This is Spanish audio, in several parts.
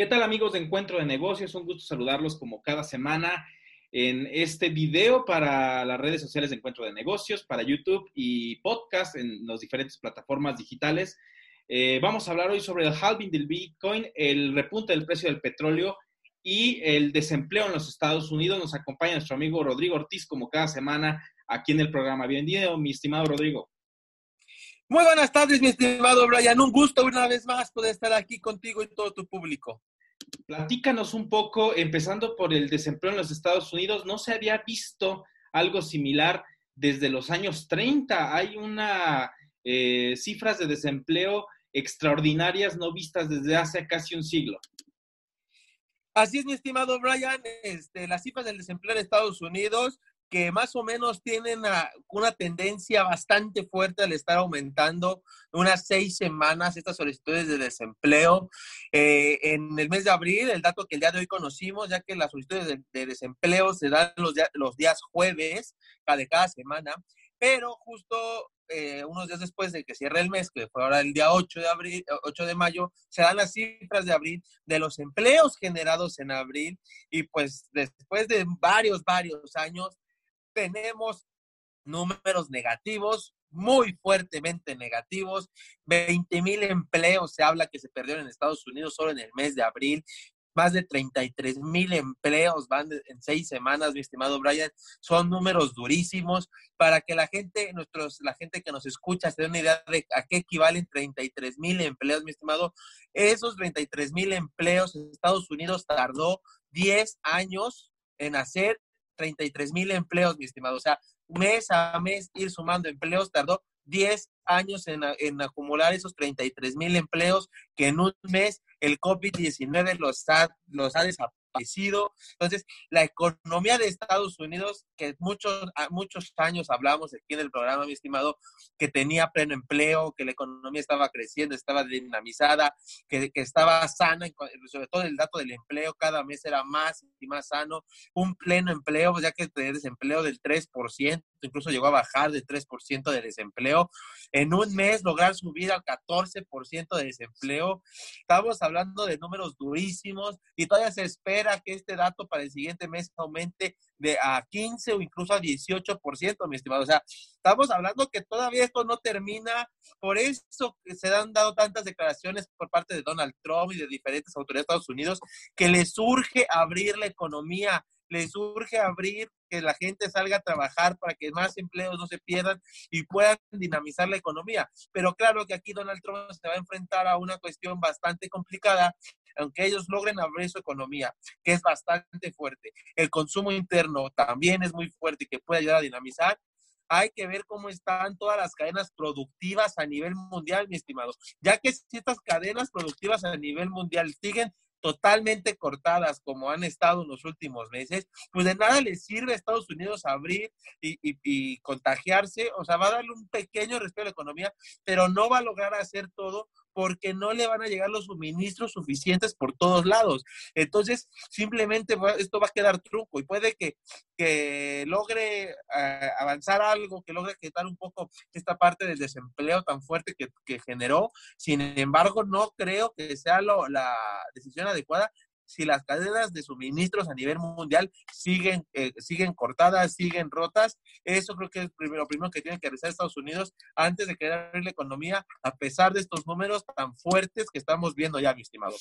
¿Qué tal amigos de Encuentro de Negocios? Un gusto saludarlos como cada semana en este video para las redes sociales de Encuentro de Negocios, para YouTube y podcast en las diferentes plataformas digitales. Eh, vamos a hablar hoy sobre el halving del Bitcoin, el repunte del precio del petróleo y el desempleo en los Estados Unidos. Nos acompaña nuestro amigo Rodrigo Ortiz como cada semana aquí en el programa. Bienvenido, mi estimado Rodrigo. Muy buenas tardes, mi estimado Brian. Un gusto una vez más poder estar aquí contigo y todo tu público. Platícanos un poco, empezando por el desempleo en los Estados Unidos. No se había visto algo similar desde los años 30. Hay una eh, cifras de desempleo extraordinarias no vistas desde hace casi un siglo. Así es, mi estimado Brian. Este, las cifras del desempleo en Estados Unidos que más o menos tienen una tendencia bastante fuerte al estar aumentando unas seis semanas estas solicitudes de desempleo. Eh, en el mes de abril, el dato que el día de hoy conocimos, ya que las solicitudes de, desempleo se dan los, los días jueves de cada semana, pero justo eh, unos días después de que cierre el mes, que fue ahora el día 8 de, abril, 8 de mayo, se dan las cifras de abril de los empleos generados en abril y pues después de varios, varios años tenemos números negativos, muy fuertemente negativos. 20 mil empleos se habla que se perdieron en Estados Unidos solo en el mes de abril. Más de 33 mil empleos van en seis semanas, mi estimado Brian. Son números durísimos para que la gente, nuestros, la gente que nos escucha se dé una idea de a qué equivalen 33 mil empleos, mi estimado. Esos 33 mil empleos en Estados Unidos tardó 10 años en hacer 33 mil empleos, mi estimado. O sea, mes a mes ir sumando empleos tardó 10 años en, en acumular esos 33 mil empleos que en un mes el COVID-19 los ha, los ha desaparecido entonces, la economía de Estados Unidos, que muchos, muchos años hablamos aquí en el programa, mi estimado, que tenía pleno empleo, que la economía estaba creciendo, estaba dinamizada, que, que estaba sana, sobre todo el dato del empleo cada mes era más y más sano, un pleno empleo, ya que el desempleo del 3%, incluso llegó a bajar del 3% de desempleo, en un mes lograr subir al 14% de desempleo, estamos hablando de números durísimos y todavía se espera que este dato para el siguiente mes aumente de a 15 o incluso a 18%, mi estimado. O sea, estamos hablando que todavía esto no termina. Por eso se han dado tantas declaraciones por parte de Donald Trump y de diferentes autoridades de Estados Unidos que les urge abrir la economía les urge abrir, que la gente salga a trabajar para que más empleos no se pierdan y puedan dinamizar la economía. Pero claro que aquí Donald Trump se va a enfrentar a una cuestión bastante complicada aunque ellos logren abrir su economía, que es bastante fuerte, el consumo interno también es muy fuerte y que puede ayudar a dinamizar, hay que ver cómo están todas las cadenas productivas a nivel mundial, mi estimado, ya que si estas cadenas productivas a nivel mundial siguen totalmente cortadas como han estado en los últimos meses, pues de nada les sirve a Estados Unidos abrir y, y, contagiarse, o sea, va a darle un pequeño respeto a la economía, pero no va a lograr hacer todo porque no le van a llegar los suministros suficientes por todos lados. Entonces, simplemente esto va a quedar truco y puede que, que logre eh, avanzar algo, que logre quitar un poco esta parte del desempleo tan fuerte que, que generó. Sin embargo, no creo que sea lo, la decisión adecuada si las cadenas de suministros a nivel mundial siguen, eh, siguen cortadas, siguen rotas. Eso creo que es lo primero que tiene que realizar Estados Unidos antes de querer abrir la economía, a pesar de estos números tan fuertes que estamos viendo ya, mi estimado.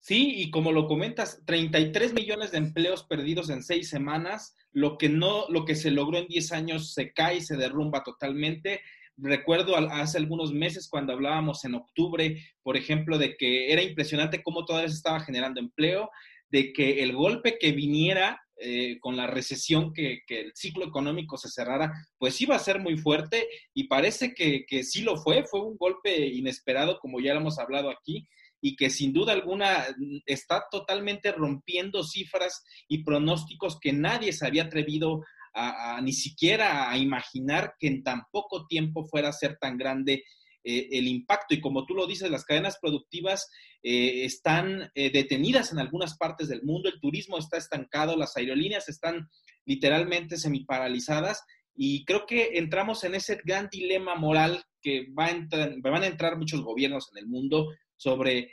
Sí, y como lo comentas, 33 millones de empleos perdidos en seis semanas, lo que no, lo que se logró en 10 años se cae, se derrumba totalmente. Recuerdo hace algunos meses cuando hablábamos en octubre, por ejemplo, de que era impresionante cómo todavía se estaba generando empleo, de que el golpe que viniera eh, con la recesión, que, el ciclo económico se cerrara, pues iba a ser muy fuerte y parece que, sí lo fue, fue un golpe inesperado, como ya lo hemos hablado aquí, y que sin duda alguna está totalmente rompiendo cifras y pronósticos que nadie se había atrevido a, ni siquiera a imaginar que en tan poco tiempo fuera a ser tan grande eh, el impacto. Y como tú lo dices, las cadenas productivas eh, están eh, detenidas en algunas partes del mundo, el turismo está estancado, las aerolíneas están literalmente semiparalizadas. Y creo que entramos en ese gran dilema moral que va a van a entrar muchos gobiernos en el mundo sobre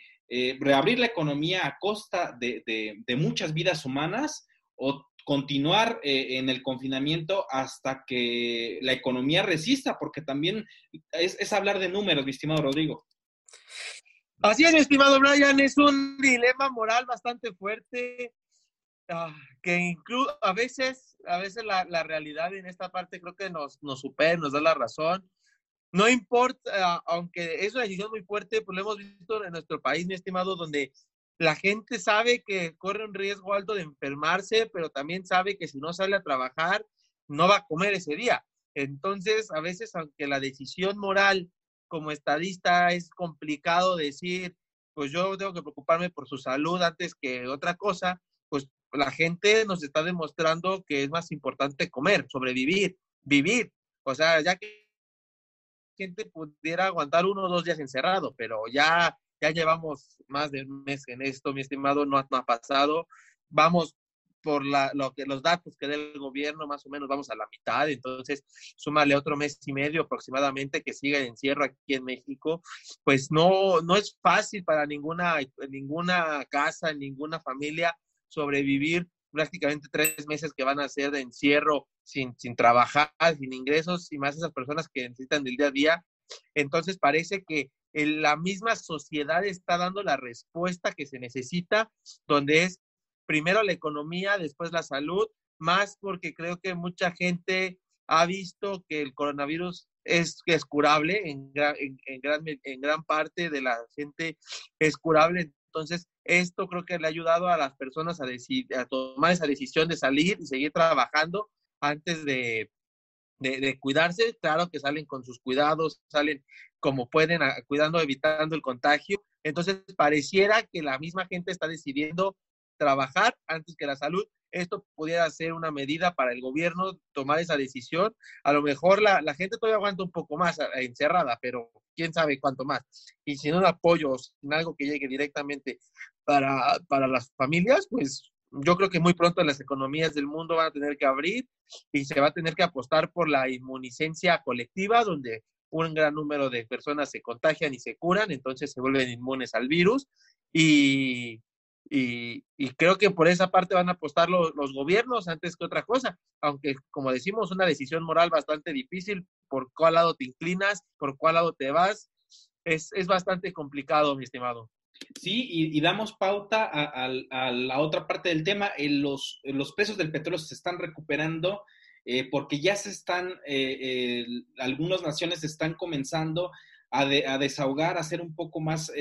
reabrir la economía a costa de, muchas vidas humanas o continuar eh, en el confinamiento hasta que la economía resista, porque también es, hablar de números, mi estimado Rodrigo. Así es, mi estimado Brian, es un dilema moral bastante fuerte ah, que incluso a veces, a veces la, realidad en esta parte creo que nos, nos supera, nos da la razón no importa, aunque es una decisión muy fuerte, pues lo hemos visto en nuestro país, mi estimado, donde la gente sabe que corre un riesgo alto de enfermarse, pero también sabe que si no sale a trabajar, no va a comer ese día. Entonces, a veces, aunque la decisión moral como estadista es complicado decir, pues yo tengo que preocuparme por su salud antes que otra cosa, pues la gente nos está demostrando que es más importante comer, sobrevivir, vivir. O sea, ya que gente pudiera aguantar uno o dos días encerrado, pero ya, ya llevamos más de un mes en esto, mi estimado, no, ha pasado. Vamos por la, lo que, los datos que da el gobierno, más o menos vamos a la mitad, entonces súmale otro mes y medio aproximadamente que siga el encierro aquí en México, pues no, no es fácil para ninguna, ninguna casa, ninguna familia sobrevivir prácticamente tres meses que van a ser de encierro sin, sin trabajar, sin ingresos y más esas personas que necesitan del día a día. Entonces parece que la misma sociedad está dando la respuesta que se necesita, donde es primero la economía, después la salud, más porque creo que mucha gente ha visto que el coronavirus es, curable, en, en, en, gran, en gran parte de la gente es curable, entonces, esto creo que le ha ayudado a las personas a, a tomar esa decisión de salir y seguir trabajando antes de, de, cuidarse. Claro que salen con sus cuidados, salen como pueden, cuidando, evitando el contagio. Entonces, pareciera que la misma gente está decidiendo trabajar antes que la salud. Esto pudiera ser una medida para el gobierno tomar esa decisión. A lo mejor la, la gente todavía aguanta un poco más encerrada, pero quién sabe cuánto más. Y sin un apoyo, sin algo que llegue directamente para, para las familias, pues yo creo que muy pronto las economías del mundo van a tener que abrir y se va a tener que apostar por la inmunicencia colectiva, donde un gran número de personas se contagian y se curan, entonces se vuelven inmunes al virus. Y, y, creo que por esa parte van a apostar los, los gobiernos antes que otra cosa, aunque como decimos, una decisión moral bastante difícil, por cuál lado te inclinas, por cuál lado te vas, es, es bastante complicado, mi estimado. Sí, y, damos pauta a, la otra parte del tema. los, los precios del petróleo se están recuperando eh, porque ya se están, eh, eh, algunas naciones están comenzando a, desahogar, a hacer un poco más,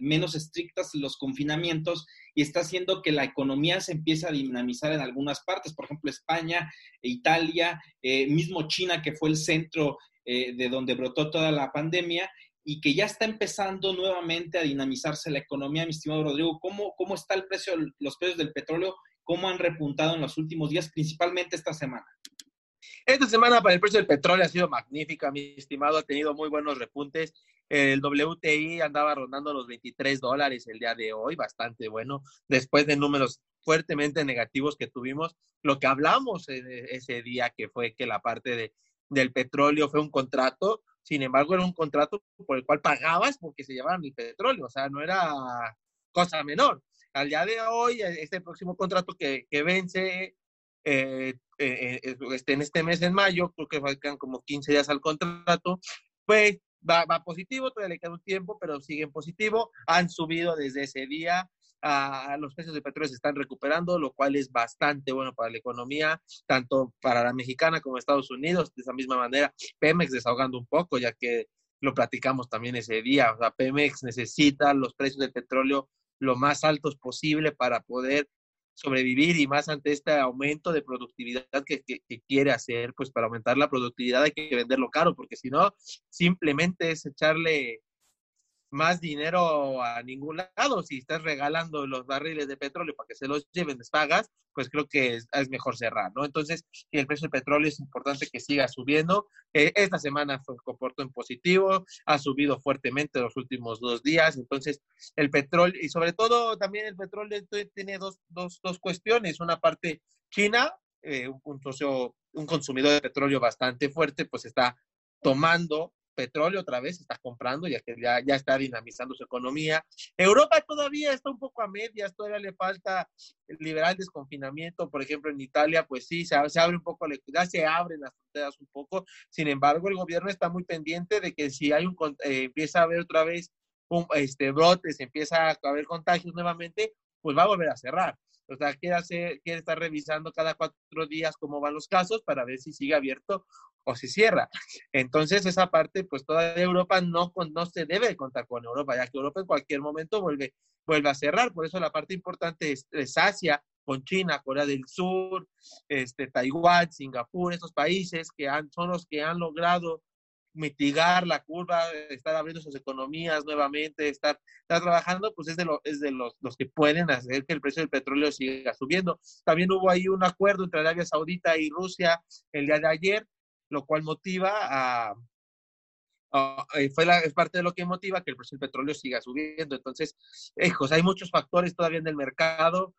menos estrictas los confinamientos y está haciendo que la economía se empiece a dinamizar en algunas partes, por ejemplo, España, Italia, mismo China, que fue el centro de donde brotó toda la pandemia, y que ya está empezando nuevamente a dinamizarse la economía, mi estimado Rodrigo. ¿Cómo, cómo está el precio, los precios del petróleo? ¿Cómo han repuntado en los últimos días, principalmente esta semana? Esta semana para el precio del petróleo ha sido magnífica, mi estimado, ha tenido muy buenos repuntes. El WTI andaba rondando los 23 dólares el día de hoy, bastante bueno, después de números fuertemente negativos que tuvimos. Lo que hablamos ese día, que fue que la parte de, del petróleo fue un contrato, sin embargo, era un contrato por el cual pagabas porque se llevaban el petróleo, o sea, no era cosa menor. Al día de hoy, este próximo contrato que, que vence eh, eh, eh este, en este mes, en mayo, creo que faltan como 15 días al contrato, pues va, va positivo, todavía le queda un tiempo, pero sigue en positivo. Han subido desde ese día a los precios de petróleo se están recuperando, lo cual es bastante bueno para la economía, tanto para la mexicana como Estados Unidos, de esa misma manera. Pemex desahogando un poco, ya que lo platicamos también ese día. O sea, Pemex necesita los precios del petróleo lo más altos posible para poder sobrevivir y más ante este aumento de productividad que, que, quiere hacer, pues para aumentar la productividad hay que venderlo caro, porque si no, simplemente es echarle más dinero a ningún lado. Si estás regalando los barriles de petróleo para que se los lleven, les pagas, pues creo que es, mejor cerrar, ¿no? Entonces, el precio del petróleo es importante que siga subiendo. Eh, esta semana fue comportó en positivo, ha subido fuertemente los últimos dos días. Entonces, el petróleo, y sobre todo también el petróleo tiene dos, dos, dos cuestiones. Una parte, China, eh, un, socio, un consumidor de petróleo bastante fuerte, pues está tomando petróleo otra vez, está comprando, ya que ya, ya está dinamizando su economía. Europa todavía está un poco a medias, todavía le falta liberar el desconfinamiento, por ejemplo, en Italia, pues sí, se, se abre un poco, ya se abren las fronteras un poco, sin embargo, el gobierno está muy pendiente de que si hay un, eh, empieza a haber otra vez este, brotes, empieza a haber contagios nuevamente, pues va a volver a cerrar. O sea, quiere, hacer, quiere estar revisando cada cuatro días cómo van los casos para ver si sigue abierto o si cierra. Entonces, esa parte, pues toda Europa no, no se debe contar con Europa, ya que Europa en cualquier momento vuelve, vuelve a cerrar. Por eso la parte importante es, Asia, con China, Corea del Sur, este, Taiwán, Singapur, esos países que han, son los que han logrado mitigar la curva, estar abriendo sus economías nuevamente, estar, trabajando, pues es de, es de los, los que pueden hacer que el precio del petróleo siga subiendo. También hubo ahí un acuerdo entre Arabia Saudita y Rusia el día de ayer, lo cual motiva a, eh, fue la, es parte de lo que motiva que el precio del petróleo siga subiendo. Entonces, hijos, hay muchos factores todavía en el mercado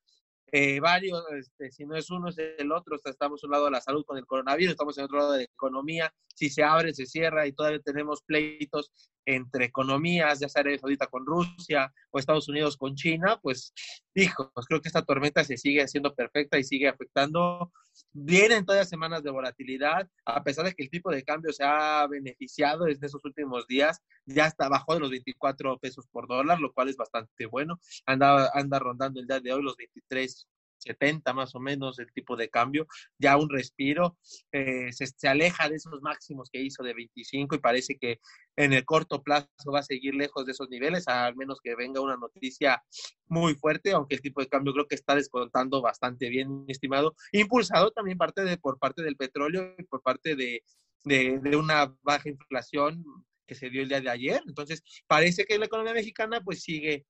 eh, varios, este, si no es uno, es el otro. estamos un lado de la salud con el coronavirus, estamos en otro lado de la economía. Si se abre, se cierra y todavía tenemos pleitos entre economías, ya sea Arabia Saudita con Rusia o Estados Unidos con China, pues, hijos, creo que esta tormenta se sigue haciendo perfecta y sigue afectando. Vienen todas semanas de volatilidad, a pesar de que el tipo de cambio se ha beneficiado en esos últimos días, ya está abajo de los 24 pesos por dólar, lo cual es bastante bueno. Anda, anda rondando el día de hoy los 23 70 más o menos el tipo de cambio, ya un respiro, eh, se, se, aleja de esos máximos que hizo de 25 y parece que en el corto plazo va a seguir lejos de esos niveles, al menos que venga una noticia muy fuerte, aunque el tipo de cambio creo que está descontando bastante bien, estimado, impulsado también parte de, por parte del petróleo y por parte de, de, una baja inflación que se dio el día de ayer. Entonces, parece que la economía mexicana pues sigue,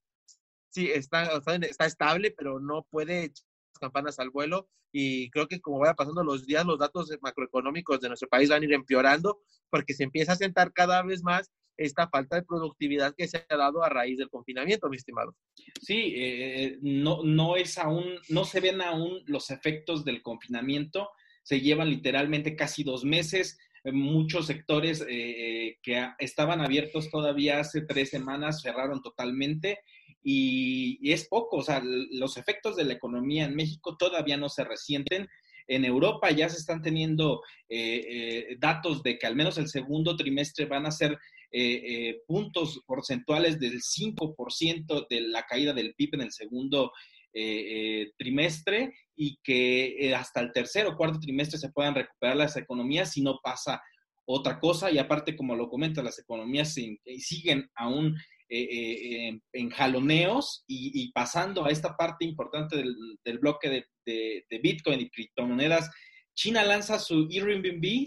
sí, está, está estable, pero no puede campanas al vuelo y creo que como vaya pasando los días, los datos macroeconómicos de nuestro país van a ir empeorando porque se empieza a sentar cada vez más esta falta de productividad que se ha dado a raíz del confinamiento, mi estimado. Sí, eh, no, no es aún, no se ven aún los efectos del confinamiento, se llevan literalmente casi dos meses, muchos sectores eh, que estaban abiertos todavía hace tres semanas cerraron totalmente y, es poco, o sea, los efectos de la economía en México todavía no se resienten. En Europa ya se están teniendo eh, eh, datos de que al menos el segundo trimestre van a ser eh, puntos porcentuales del 5% de la caída del PIB en el segundo trimestre y que hasta el tercer o cuarto trimestre se puedan recuperar las economías si no pasa otra cosa. Y aparte, como lo comenta, las economías siguen aún eh, eh, en jaloneos y, pasando a esta parte importante del, bloque de, Bitcoin y criptomonedas, China lanza su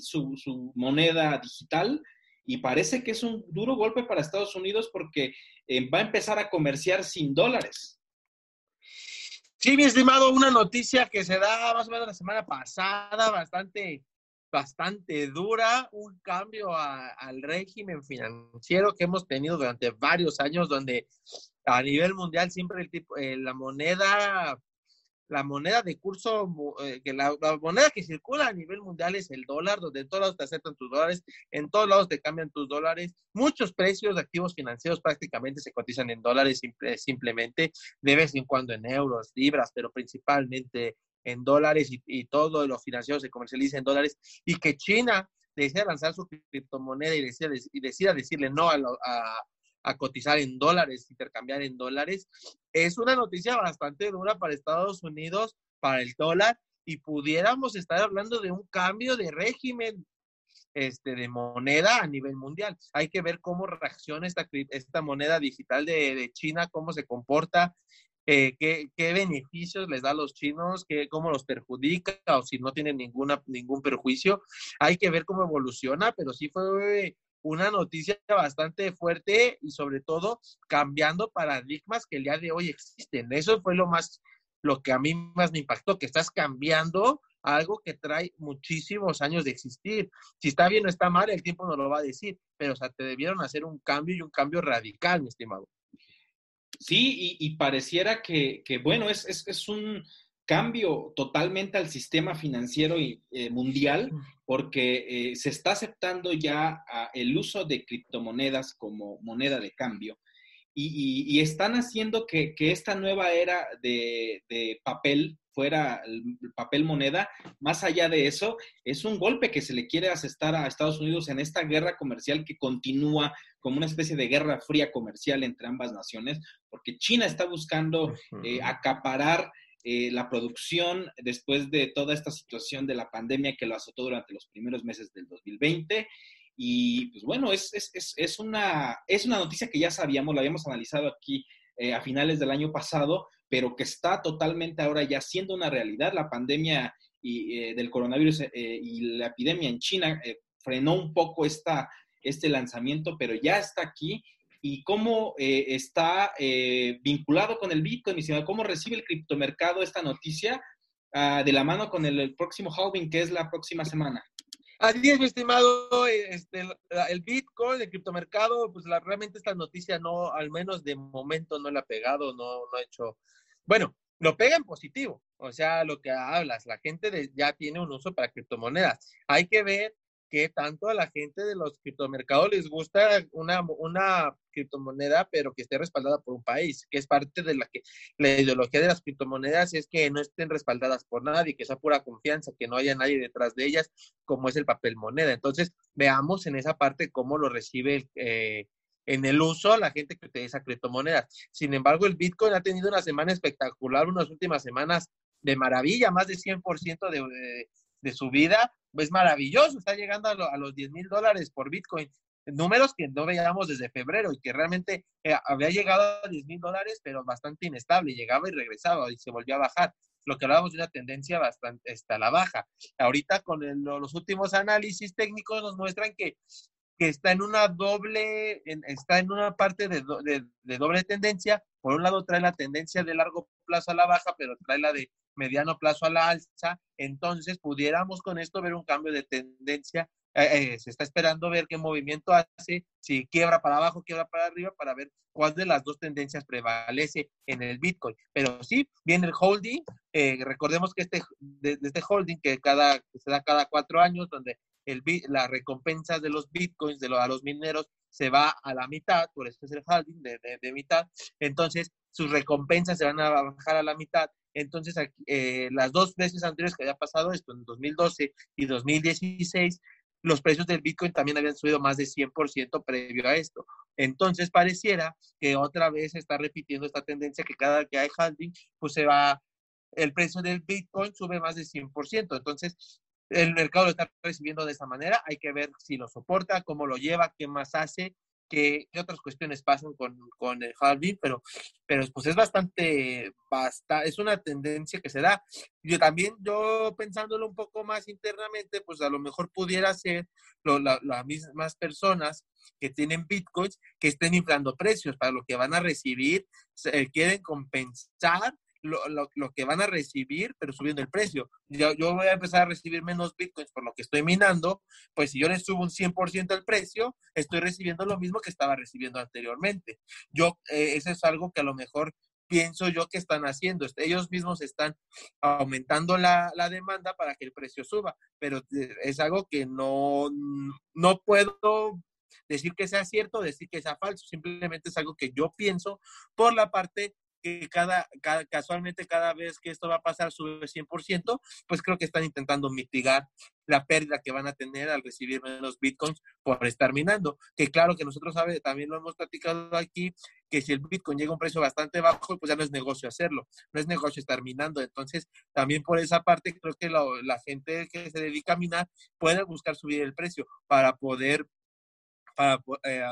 su, su, moneda digital, y parece que es un duro golpe para Estados Unidos porque eh, va a empezar a comerciar sin dólares. Sí, mi estimado, una noticia que se da más o menos la semana pasada, bastante bastante dura, un cambio al régimen financiero que hemos tenido durante varios años, donde a nivel mundial siempre el tipo, eh, la moneda, la moneda de curso, eh, que la, moneda que circula a nivel mundial es el dólar, donde en todos lados te aceptan tus dólares, en todos lados te cambian tus dólares, muchos precios de activos financieros prácticamente se cotizan en dólares simplemente, de vez en cuando en euros, libras, pero principalmente en dólares y, todo lo financiero se comercializa en dólares y que China decida lanzar su criptomoneda y decida, y decida decirle no a, a, cotizar en dólares, intercambiar en dólares, es una noticia bastante dura para Estados Unidos, para el dólar, y pudiéramos estar hablando de un cambio de régimen este, de moneda a nivel mundial. Hay que ver cómo reacciona esta, esta moneda digital de, de China, cómo se comporta, eh, qué, beneficios les da a los chinos, qué, cómo los perjudica o si no tienen ninguna, ningún perjuicio. Hay que ver cómo evoluciona, pero sí fue una noticia bastante fuerte y sobre todo cambiando paradigmas que el día de hoy existen. Eso fue lo más, lo que a mí más me impactó, que estás cambiando algo que trae muchísimos años de existir. Si está bien o está mal, el tiempo no lo va a decir, pero o sea, te debieron hacer un cambio y un cambio radical, mi estimado. Sí, y, pareciera que, bueno, es, es, un cambio totalmente al sistema financiero eh, mundial porque eh, se está aceptando ya el uso de criptomonedas como moneda de cambio y, están haciendo que, esta nueva era de, papel fuera el papel moneda, más allá de eso, es un golpe que se le quiere asestar a Estados Unidos en esta guerra comercial que continúa como una especie de guerra fría comercial entre ambas naciones, porque China está buscando eh, acaparar eh, la producción después de toda esta situación de la pandemia que lo azotó durante los primeros meses del 2020. Y pues bueno, es, es, una, es una noticia que ya sabíamos, la habíamos analizado aquí eh, a finales del año pasado, pero que está totalmente ahora ya siendo una realidad. La pandemia y, eh, del coronavirus y la epidemia en China frenó un poco esta, este lanzamiento, pero ya está aquí y cómo eh, está eh, vinculado con el Bitcoin, cómo recibe el criptomercado esta noticia ah, de la mano con el, próximo halving que es la próxima semana. Así es, mi estimado, este, el Bitcoin, el criptomercado, pues la, realmente esta noticia no, al menos de momento no la ha pegado, no, no ha hecho, bueno, lo pega en positivo, o sea, lo que hablas, la gente ya tiene un uso para criptomonedas. Hay que ver que tanto a la gente de los criptomercados les gusta una, una criptomoneda, pero que esté respaldada por un país, que es parte de la que la ideología de las criptomonedas es que no estén respaldadas por nadie, que sea pura confianza, que no haya nadie detrás de ellas, como es el papel moneda. Entonces, veamos en esa parte cómo lo recibe eh, en el uso la gente que utiliza criptomonedas. Sin embargo, el Bitcoin ha tenido una semana espectacular, unas últimas semanas de maravilla, más de 100% de, de, de subida, es maravilloso, está llegando a, los 10 mil dólares por Bitcoin, números que no veíamos desde febrero y que realmente eh, había llegado a 10 mil dólares, pero bastante inestable, llegaba y regresaba y se volvió a bajar. Lo que hablábamos de una tendencia bastante está a la baja. Ahorita con los últimos análisis técnicos nos muestran que, que está en una doble, está en una parte de, de doble tendencia. Por un lado trae la tendencia de largo plazo a la baja, pero trae la de mediano plazo a la alza, entonces pudiéramos con esto ver un cambio de tendencia. Eh, eh, se está esperando ver qué movimiento hace, si quiebra para abajo, quiebra para arriba, para ver cuál de las dos tendencias prevalece en el Bitcoin. Pero sí, viene el holding. Eh, recordemos que este, de, este holding que, cada, se da cada cuatro años, donde el, las recompensas de los Bitcoins de los, mineros se va a la mitad, por eso es el holding de, de mitad. Entonces, sus recompensas se van a bajar a la mitad entonces, eh, las dos veces anteriores que había pasado esto, en 2012 y 2016, los precios del Bitcoin también habían subido más de 100% previo a esto. Entonces, pareciera que otra vez se está repitiendo esta tendencia que cada que hay halving, pues se va, el precio del Bitcoin sube más de 100%. Entonces, el mercado lo está recibiendo de esa manera. Hay que ver si lo soporta, cómo lo lleva, qué más hace qué, otras cuestiones pasan con, con el halving, pero, pero pues es bastante, basta, es una tendencia que se da. Yo también, yo pensándolo un poco más internamente, pues a lo mejor pudiera ser las mismas personas que tienen bitcoins que estén inflando precios para lo que van a recibir, se, quieren compensar lo, lo, que van a recibir, pero subiendo el precio. Yo, yo voy a empezar a recibir menos bitcoins por lo que estoy minando, pues si yo le subo un 100% el precio, estoy recibiendo lo mismo que estaba recibiendo anteriormente. Yo, eh, eso es algo que a lo mejor pienso yo que están haciendo. Ellos mismos están aumentando la, la, demanda para que el precio suba, pero eh, es algo que no, no puedo decir que sea cierto, decir que sea falso, simplemente es algo que yo pienso por la parte que cada, casualmente cada vez que esto va a pasar sube 100%, pues creo que están intentando mitigar la pérdida que van a tener al recibir menos bitcoins por estar minando. Que claro que nosotros sabe, también lo hemos platicado aquí, que si el bitcoin llega a un precio bastante bajo, pues ya no es negocio hacerlo, no es negocio estar minando. Entonces, también por esa parte creo que la gente que se dedica a minar puede buscar subir el precio para poder para, eh,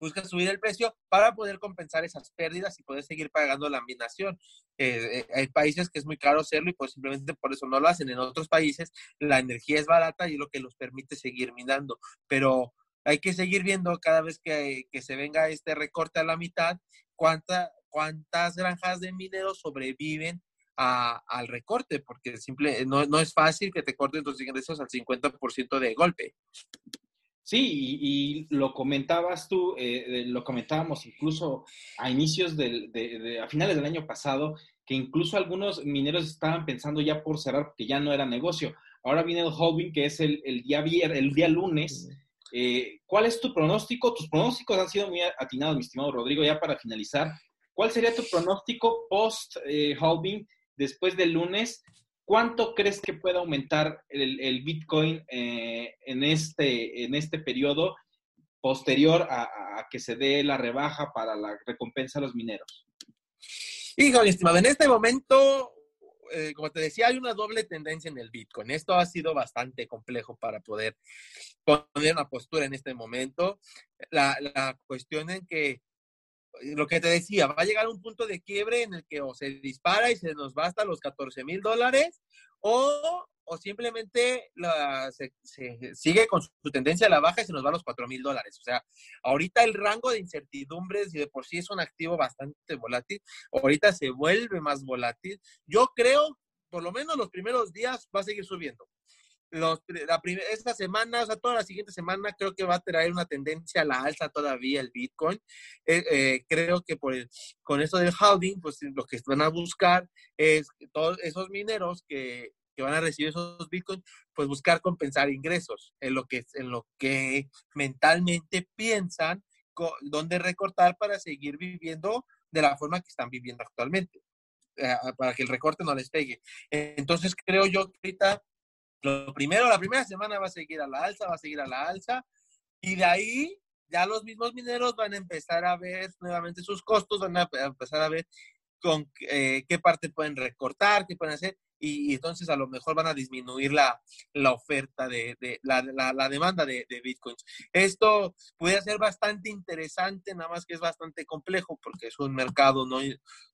busca subir el precio para poder compensar esas pérdidas y poder seguir pagando la minación. Eh, eh, hay países que es muy caro hacerlo y pues simplemente por eso no lo hacen. En otros países la energía es barata y es lo que los permite seguir minando. Pero hay que seguir viendo cada vez que, se venga este recorte a la mitad, cuánta, cuántas granjas de mineros sobreviven al recorte, porque simple, no, no es fácil que te corten tus ingresos al 50% de golpe. Sí, y, lo comentabas tú, eh, lo comentábamos incluso a inicios del, de, a finales del año pasado, que incluso algunos mineros estaban pensando ya por cerrar porque ya no era negocio. Ahora viene el holding, que es el, el día vier, el día lunes. Eh, ¿Cuál es tu pronóstico? Tus pronósticos han sido muy atinados, mi estimado Rodrigo, ya para finalizar. ¿Cuál sería tu pronóstico post eh, después del lunes? ¿Cuánto crees que pueda aumentar el, Bitcoin eh, en, este, en este periodo posterior a, que se dé la rebaja para la recompensa a los mineros? Hijo, estimado, en este momento, eh, como te decía, hay una doble tendencia en el Bitcoin. Esto ha sido bastante complejo para poder poner una postura en este momento. La, la cuestión en que lo que te decía, va a llegar un punto de quiebre en el que o se dispara y se nos va hasta los 14 mil dólares o, o simplemente la, se, sigue con su tendencia a la baja y se nos va a los 4 mil dólares. O sea, ahorita el rango de incertidumbres y de por sí es un activo bastante volátil, ahorita se vuelve más volátil. Yo creo, por lo menos los primeros días va a seguir subiendo los, la esta semana, o sea, toda la siguiente semana, creo que va a traer una tendencia a la alza todavía el Bitcoin. Eh, eh, creo que por con eso del holding, pues lo que van a buscar es todos esos mineros que, que van a recibir esos Bitcoins, pues buscar compensar ingresos en lo que, en lo que mentalmente piensan dónde recortar para seguir viviendo de la forma que están viviendo actualmente, eh, para que el recorte no les pegue. Entonces creo yo que ahorita lo primero, la primera semana va a seguir a la alza, va a seguir a la alza, y de ahí ya los mismos mineros van a empezar a ver nuevamente sus costos, van a empezar a ver con eh, qué parte pueden recortar, qué pueden hacer, y, entonces a lo mejor van a disminuir la, oferta de, la, demanda de, de, bitcoins. Esto puede ser bastante interesante, nada más que es bastante complejo porque es un mercado no,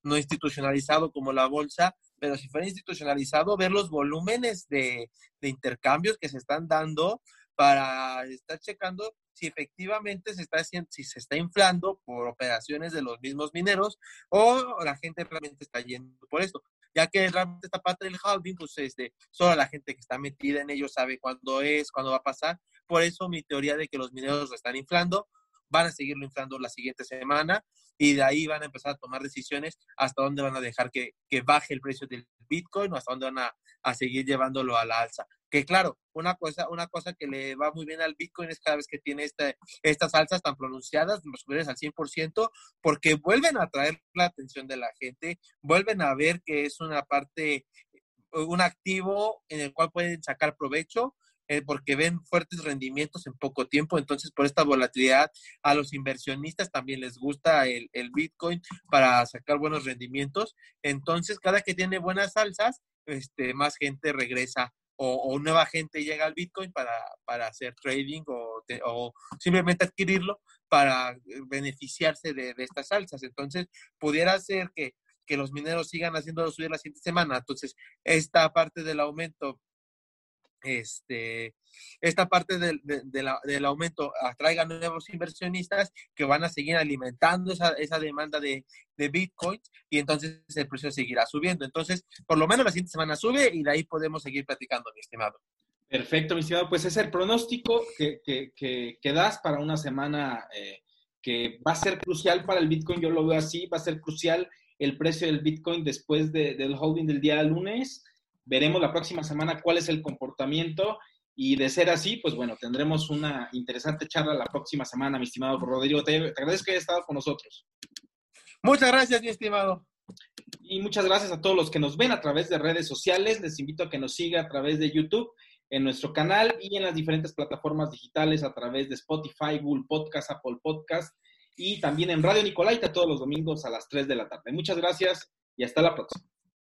no institucionalizado como la bolsa, pero si fuera institucionalizado, ver los volúmenes de, intercambios que se están dando para estar checando si efectivamente se está si se está inflando por operaciones de los mismos mineros o la gente realmente está yendo por esto ya que realmente esta parte del holding, pues este, solo la gente que está metida en ello sabe cuándo es, cuándo va a pasar. Por eso mi teoría de que los mineros lo están inflando, van a seguirlo inflando la siguiente semana y de ahí van a empezar a tomar decisiones hasta dónde van a dejar que, que baje el precio del Bitcoin o hasta dónde van a, a, seguir llevándolo a la alza. Que claro, una cosa, una cosa que le va muy bien al Bitcoin es cada vez que tiene este, estas alzas tan pronunciadas, superiores al 100%, porque vuelven a atraer la atención de la gente, vuelven a ver que es una parte, un activo en el cual pueden sacar provecho eh, porque ven fuertes rendimientos en poco tiempo. Entonces, por esta volatilidad, a los inversionistas también les gusta el, Bitcoin para sacar buenos rendimientos. Entonces, cada que tiene buenas salsas, este, más gente regresa o, nueva gente llega al Bitcoin para, para hacer trading o, simplemente adquirirlo para beneficiarse de, estas salsas. Entonces, pudiera ser que, que los mineros sigan haciéndolo subir la siguiente semana. Entonces, esta parte del aumento este, esta parte del, del aumento atraiga nuevos inversionistas que van a seguir alimentando esa, esa demanda de, de Bitcoin y entonces el precio seguirá subiendo. Entonces, por lo menos la siguiente semana sube y de ahí podemos seguir platicando, mi estimado. Perfecto, mi estimado. Pues es el pronóstico que, que, que, das para una semana eh, que va a ser crucial para el Bitcoin. Yo lo veo así, va a ser crucial el precio del Bitcoin después del holding del día lunes veremos la próxima semana cuál es el comportamiento y de ser así, pues bueno, tendremos una interesante charla la próxima semana, mi estimado Rodrigo. Te, agradezco que hayas estado con nosotros. Muchas gracias, mi estimado. Y muchas gracias a todos los que nos ven a través de redes sociales. Les invito a que nos siga a través de YouTube, en nuestro canal y en las diferentes plataformas digitales a través de Spotify, Google Podcast, Apple Podcast y también en Radio Nicolaita todos los domingos a las 3 de la tarde. Muchas gracias y hasta la próxima.